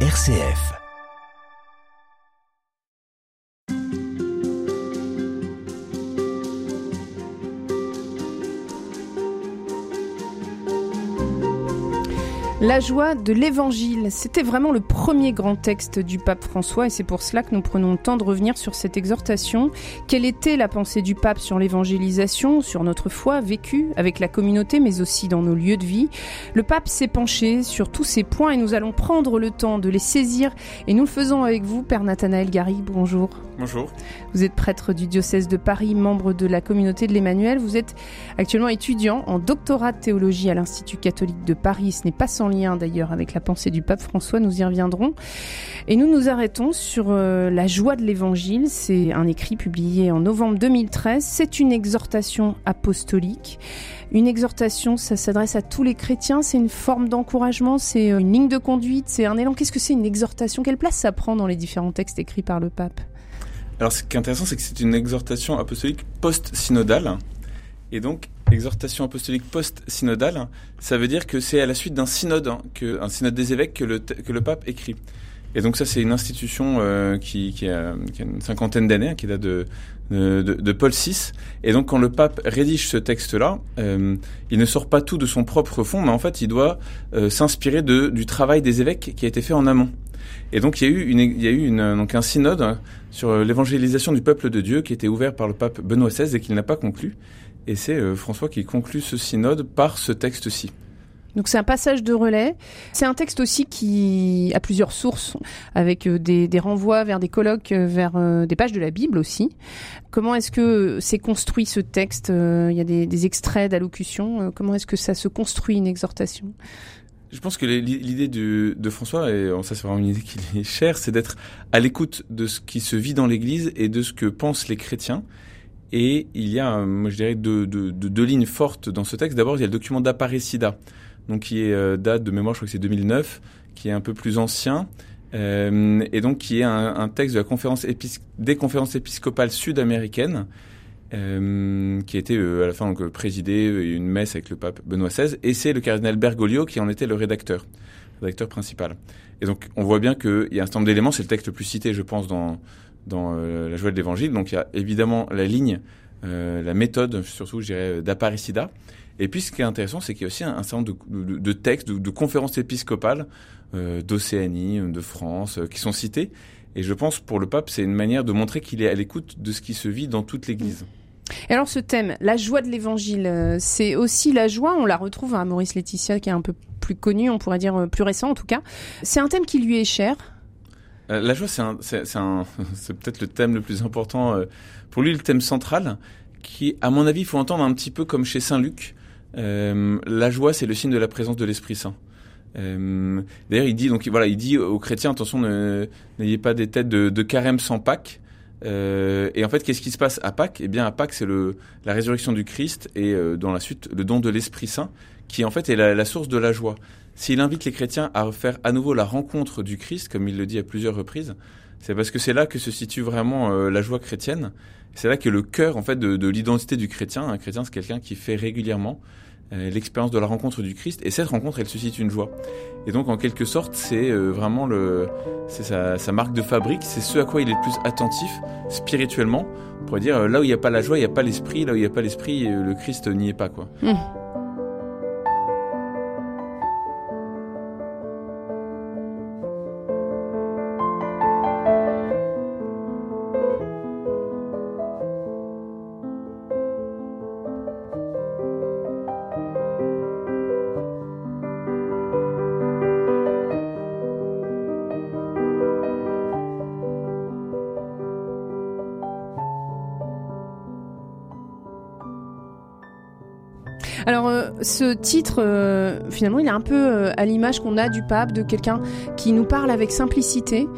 RCF. La joie de l'évangile, c'était vraiment le premier grand texte du pape François et c'est pour cela que nous prenons le temps de revenir sur cette exhortation. Quelle était la pensée du pape sur l'évangélisation, sur notre foi vécue avec la communauté mais aussi dans nos lieux de vie? Le pape s'est penché sur tous ces points et nous allons prendre le temps de les saisir et nous le faisons avec vous, Père Nathanaël Gary. Bonjour. Bonjour. Vous êtes prêtre du diocèse de Paris, membre de la communauté de l'Emmanuel. Vous êtes actuellement étudiant en doctorat de théologie à l'Institut catholique de Paris. Ce n'est pas sans lien d'ailleurs avec la pensée du pape François, nous y reviendrons. Et nous nous arrêtons sur euh, la joie de l'évangile. C'est un écrit publié en novembre 2013. C'est une exhortation apostolique. Une exhortation, ça s'adresse à tous les chrétiens, c'est une forme d'encouragement, c'est euh, une ligne de conduite, c'est un élan. Qu'est-ce que c'est une exhortation? Quelle place ça prend dans les différents textes écrits par le pape? Alors, ce qui est intéressant, c'est que c'est une exhortation apostolique post-synodale. Et donc, exhortation apostolique post-synodale, ça veut dire que c'est à la suite d'un synode, hein, un synode des évêques que le, que le pape écrit. Et donc ça, c'est une institution euh, qui, a, une cinquantaine d'années, hein, qui date de, de, Paul VI. Et donc quand le pape rédige ce texte-là, euh, il ne sort pas tout de son propre fond, mais en fait, il doit euh, s'inspirer du travail des évêques qui a été fait en amont. Et donc il y a eu, une, il y a eu une, donc un synode sur l'évangélisation du peuple de Dieu qui était ouvert par le pape Benoît XVI et qu'il n'a pas conclu. Et c'est euh, François qui conclut ce synode par ce texte-ci. Donc c'est un passage de relais. C'est un texte aussi qui a plusieurs sources, avec euh, des, des renvois vers des colloques, euh, vers des pages de la Bible aussi. Comment est-ce que c'est construit ce texte? Il y a des, des extraits d'allocution. Comment est-ce que ça se construit une exhortation? Je pense que l'idée de, François, et ça c'est vraiment une idée qui est chère, c'est d'être à l'écoute de ce qui se vit dans l'Église et de ce que pensent les chrétiens. Et il y a, je dirais, deux, deux, lignes fortes dans ce texte. D'abord, il y a le document d'Apparecida, donc qui est euh, date de mémoire, je crois que c'est 2009, qui est un peu plus ancien, euh, et donc qui est un, texte de la conférence des conférences épiscopales sud-américaines, euh, qui a été à la fin donc, présidé une messe avec le pape Benoît XVI, et c'est le cardinal Bergoglio qui en était le rédacteur, rédacteur principal. Et donc on voit bien qu'il y a un certain nombre d'éléments, c'est le texte le plus cité, je pense, dans, dans la joie de l'Évangile. Donc il y a évidemment la ligne, la méthode, surtout, je dirais, d'Apparicida. Et puis ce qui est intéressant, c'est qu'il y a aussi un, certain nombre de, de, textes, de, conférences épiscopales d'Océanie, de France, qui sont cités. Et je pense pour le pape, c'est une manière de montrer qu'il est à l'écoute de ce qui se vit dans toute l'Église. Et alors ce thème, la joie de l'évangile, euh, c'est aussi la joie, on la retrouve à Maurice Laetitia qui est un peu plus connu, on pourrait dire euh, plus récent en tout cas. C'est un thème qui lui est cher. Euh, la joie, c'est peut-être le thème le plus important pour lui, le thème central, qui, à mon avis, il faut entendre un petit peu comme chez Saint Luc. la joie, c'est le signe de la présence de l'Esprit Saint. D'ailleurs, il dit donc voilà, il dit aux chrétiens attention, n'ayez pas des têtes de, carême sans Pâques. Euh, et en fait, qu'est-ce qui se passe à Pâques? Eh bien, à Pâques, c'est la résurrection du Christ et euh, dans la suite le don de l'Esprit Saint, qui en fait est la, source de la joie. S'il invite les chrétiens à refaire à nouveau la rencontre du Christ, comme il le dit à plusieurs reprises, c'est parce que c'est là que se situe vraiment euh, la joie chrétienne. C'est là que le cœur en fait de, de l'identité du chrétien. Un chrétien, c'est quelqu'un qui fait régulièrement euh, l'expérience de la rencontre du Christ. Et cette rencontre, elle suscite une joie. Et donc, en quelque sorte, c'est euh, vraiment le, c'est sa, marque de fabrique. C'est ce à quoi il est le plus attentif spirituellement. On pourrait dire, là où il n'y a pas la joie, il n'y a pas l'esprit. Là où il n'y a pas l'esprit, le Christ n'y est pas, quoi. Mmh. Ce titre, euh, finalement, il est un peu euh, à l'image qu'on a du pape, de quelqu'un qui nous parle avec simplicité,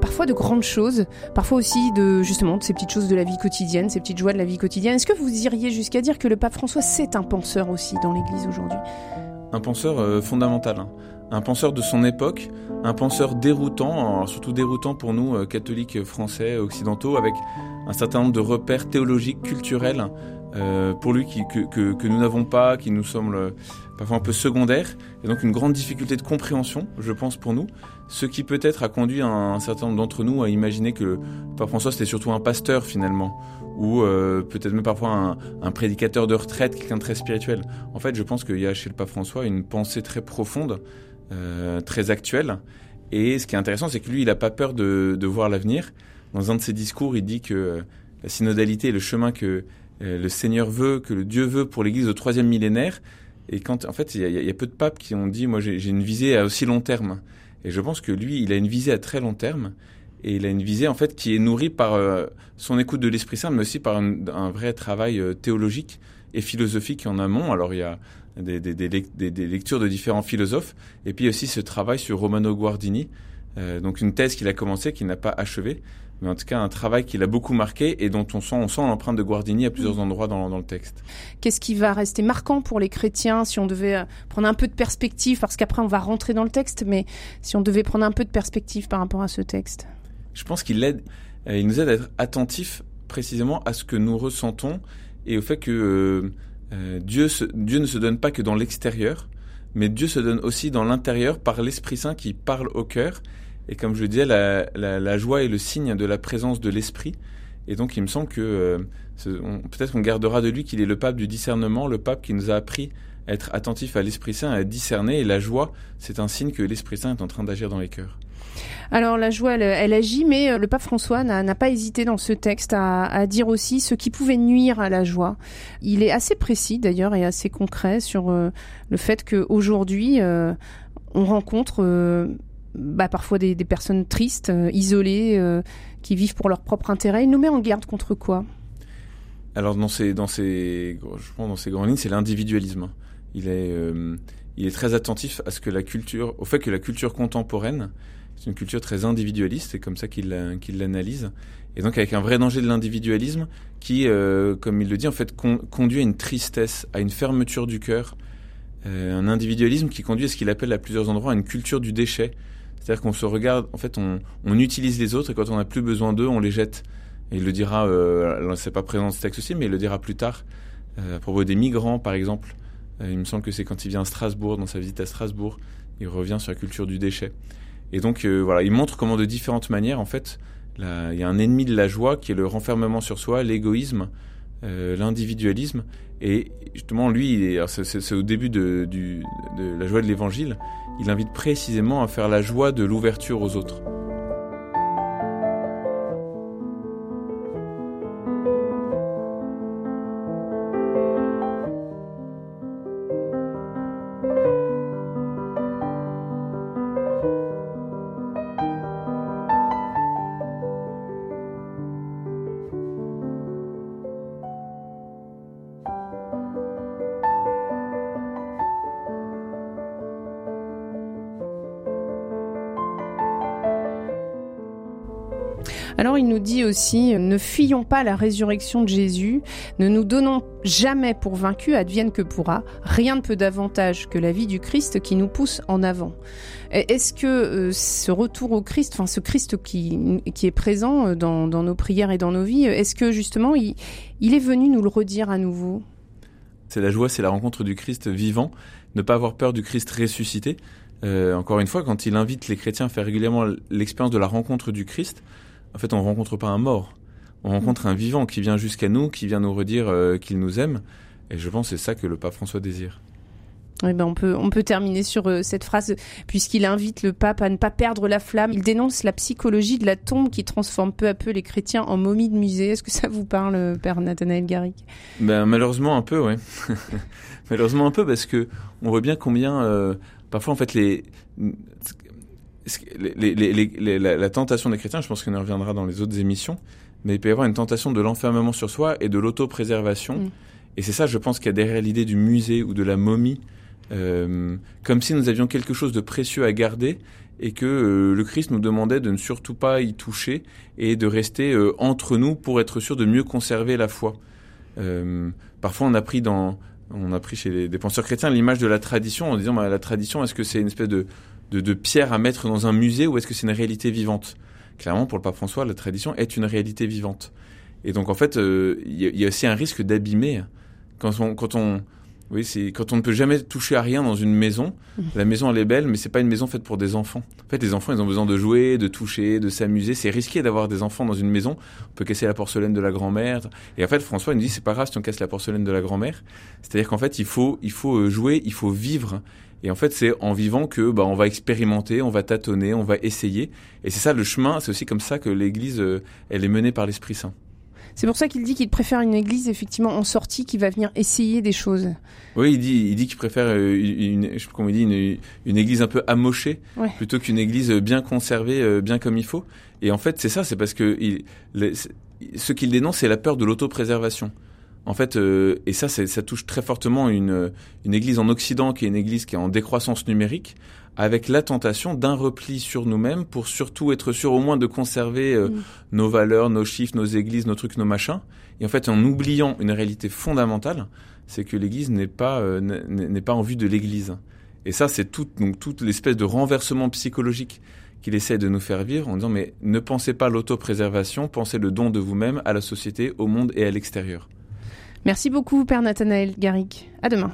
parfois de grandes choses, parfois aussi de justement de ces petites choses de la vie quotidienne, ces petites joies de la vie quotidienne. Est-ce que vous iriez jusqu'à dire que le pape François c'est un penseur aussi dans l'Église aujourd'hui? Un penseur fondamental. Hein. un penseur de son époque, un penseur déroutant, surtout déroutant pour nous catholiques français occidentaux, avec un certain nombre de repères théologiques, culturels euh, pour lui que, nous n'avons pas, qui nous semble parfois un peu secondaire, et donc une grande difficulté de compréhension, je pense, pour nous, ce qui peut-être a conduit un, certain nombre d'entre nous à imaginer que le pape François c'était surtout un pasteur finalement, ou euh, peut-être même parfois un, prédicateur de retraite, quelqu'un de très spirituel. En fait, je pense qu'il y a chez le pape François une pensée très profonde, euh, très actuelle, et ce qui est intéressant, c'est que lui, il n'a pas peur de, voir l'avenir. Dans un de ses discours, il dit que la synodalité est le chemin que le Seigneur veut, que le Dieu veut pour l'Église au troisième millénaire. Et quand, en fait, il y, a peu de papes qui ont dit, moi, j'ai une visée à aussi long terme. Et je pense que lui, il a une visée à très long terme. Et il a une visée, en fait, qui est nourrie par euh, son écoute de l'Esprit Saint, mais aussi par un, vrai travail euh, théologique et philosophique en amont. Alors, il y a des, lectures de différents philosophes. Et puis aussi ce travail sur Romano Guardini. Euh, donc, une thèse qu'il a commencée, qu'il n'a pas achevée mais en tout cas un travail qui l'a beaucoup marqué et dont on sent, on sent l'empreinte de Guardini à plusieurs endroits dans, dans le texte. Qu'est-ce qui va rester marquant pour les chrétiens si on devait euh, prendre un peu de perspective, parce qu'après on va rentrer dans le texte, mais si on devait prendre un peu de perspective par rapport à ce texte. Je pense qu'il aide, euh, il nous aide à être attentifs précisément à ce que nous ressentons et au fait que euh, euh Dieu, se, Dieu ne se donne pas que dans l'extérieur, mais Dieu se donne aussi dans l'intérieur par l'Esprit Saint qui parle au cœur et comme je le disais, la, joie est le signe de la présence de l'esprit. Et donc, il me semble que euh, peut-être qu'on gardera de lui qu'il est le pape du discernement, le pape qui nous a appris à être attentif à l'Esprit Saint, à discerner. Et la joie, c'est un signe que l'Esprit Saint est en train d'agir dans les cœurs. Alors la joie, elle, agit, mais euh, le pape François n'a pas hésité dans ce texte à, dire aussi ce qui pouvait nuire à la joie. Il est assez précis d'ailleurs et assez concret sur euh, le fait qu'aujourd'hui, euh, on rencontre bah, parfois des, personnes tristes, euh, isolées, euh, qui vivent pour leur propre intérêt. Il nous met en garde contre quoi? Alors dans ces, grandes lignes, c'est l'individualisme. Il est, euh, il est très attentif à ce que la culture, au fait que la culture contemporaine, c'est une culture très individualiste, c'est comme ça qu'il l'analyse. Et donc avec un vrai danger de l'individualisme qui, comme il le dit, en fait, con, conduit à une tristesse, à une fermeture du cœur, un individualisme qui conduit à ce qu'il appelle à plusieurs endroits une culture du déchet. C'est-à-dire qu'on se regarde, en fait, on, utilise les autres et quand on n'a plus besoin d'eux, on les jette. Et il le dira, euh, c'est pas présent dans ce texte aussi, mais il le dira plus tard, euh, à propos des migrants, par exemple. Euh, il me semble que c'est quand il vient à Strasbourg, dans sa visite à Strasbourg, il revient sur la culture du déchet. Et donc, euh, voilà, il montre comment de différentes manières, en fait, il y a un ennemi de la joie qui est le renfermement sur soi, l'égoïsme, l'individualisme. Et justement, lui, c'est au début de la joie de l'évangile, il invite précisément à faire la joie de l'ouverture aux autres. Alors il nous dit aussi, ne fuyons pas la résurrection de Jésus, ne nous donnons jamais pour vaincus, advienne que pourra, rien ne peut davantage que la vie du Christ qui nous pousse en avant. Est-ce que euh, ce retour au Christ, enfin ce Christ qui, qui est présent dans, dans, nos prières et dans nos vies, est-ce que justement il, il est venu nous le redire à nouveau? C'est la joie, c'est la rencontre du Christ vivant, ne pas avoir peur du Christ ressuscité. Euh, encore une fois, quand il invite les chrétiens à faire régulièrement l'expérience de la rencontre du Christ, en fait, on rencontre pas un mort. On rencontre un vivant qui vient jusqu'à nous, qui vient nous redire euh, qu'il nous aime. Et je pense que c'est ça que le pape François désire. Oui, ben on peut on peut terminer sur euh, cette phrase puisqu'il invite le pape à ne pas perdre la flamme. Il dénonce la psychologie de la tombe qui transforme peu à peu les chrétiens en momies de musée. Est-ce que ça vous parle, père Nathanaël Garrick Ben malheureusement un peu, ouais. malheureusement un peu parce que on voit bien combien euh, parfois en fait les les, les, les, la, la, tentation des chrétiens, je pense qu'on y reviendra dans les autres émissions, mais il peut y avoir une tentation de l'enfermement sur soi et de l'autopréservation. Mm. Et c'est ça, je pense, qu'il y a derrière l'idée du musée ou de la momie, euh, comme si nous avions quelque chose de précieux à garder et que euh, le Christ nous demandait de ne surtout pas y toucher et de rester euh, entre nous pour être sûr de mieux conserver la foi. Parfois, on a pris dans on a pris chez les, des penseurs chrétiens l'image de la tradition en disant bah, la tradition, est-ce que c'est une espèce de de, de pierre à mettre dans un musée ou est-ce que c'est une réalité vivante? Clairement, pour le pape François, la tradition est une réalité vivante. Et donc en fait, il y, a aussi un risque d'abîmer quand on, quand on, oui, c'est quand on ne peut jamais toucher à rien dans une maison. Mmh. La maison elle est belle, mais c'est pas une maison faite pour des enfants. En fait, les enfants ils ont besoin de jouer, de toucher, de s'amuser. C'est risqué d'avoir des enfants dans une maison. On peut casser la porcelaine de la grand-mère. Et en fait, François il nous dit c'est pas grave si on casse la porcelaine de la grand-mère. C'est-à-dire qu'en fait il faut il faut euh, jouer, il faut vivre. Et en fait, c'est en vivant que bah, on va expérimenter, on va tâtonner, on va essayer. Et c'est ça le chemin. C'est aussi comme ça que l'Église, euh, elle est menée par l'Esprit Saint. C'est pour ça qu'il dit qu'il préfère une église effectivement en sortie qui va venir essayer des choses. Oui, il dit, il dit qu'il préfère euh, une, je sais pas dit, une, une, église un peu amochée plutôt qu'une église bien conservée, euh, bien comme il faut. Et en fait, c'est ça, c'est parce que il, ce qu'il dénonce, c'est la peur de l'autopréservation. En fait, euh, et ça, ça touche très fortement une, une église en Occident qui est une église qui est en décroissance numérique, avec la tentation d'un repli sur nous-mêmes pour surtout être sûr au moins de conserver euh, mm. nos valeurs, nos chiffres, nos églises, nos trucs, nos machins. Et en fait, en oubliant une réalité fondamentale, c'est que l'Église n'est pas euh, n'est pas en vue de l'Église. Et ça, c'est tout, donc toute l'espèce de renversement psychologique qu'il essaie de nous faire vivre en disant mais ne pensez pas l'autopréservation, pensez le don de vous-même à la société, au monde et à l'extérieur. Merci beaucoup, Père Nathanaël Garrick. À demain.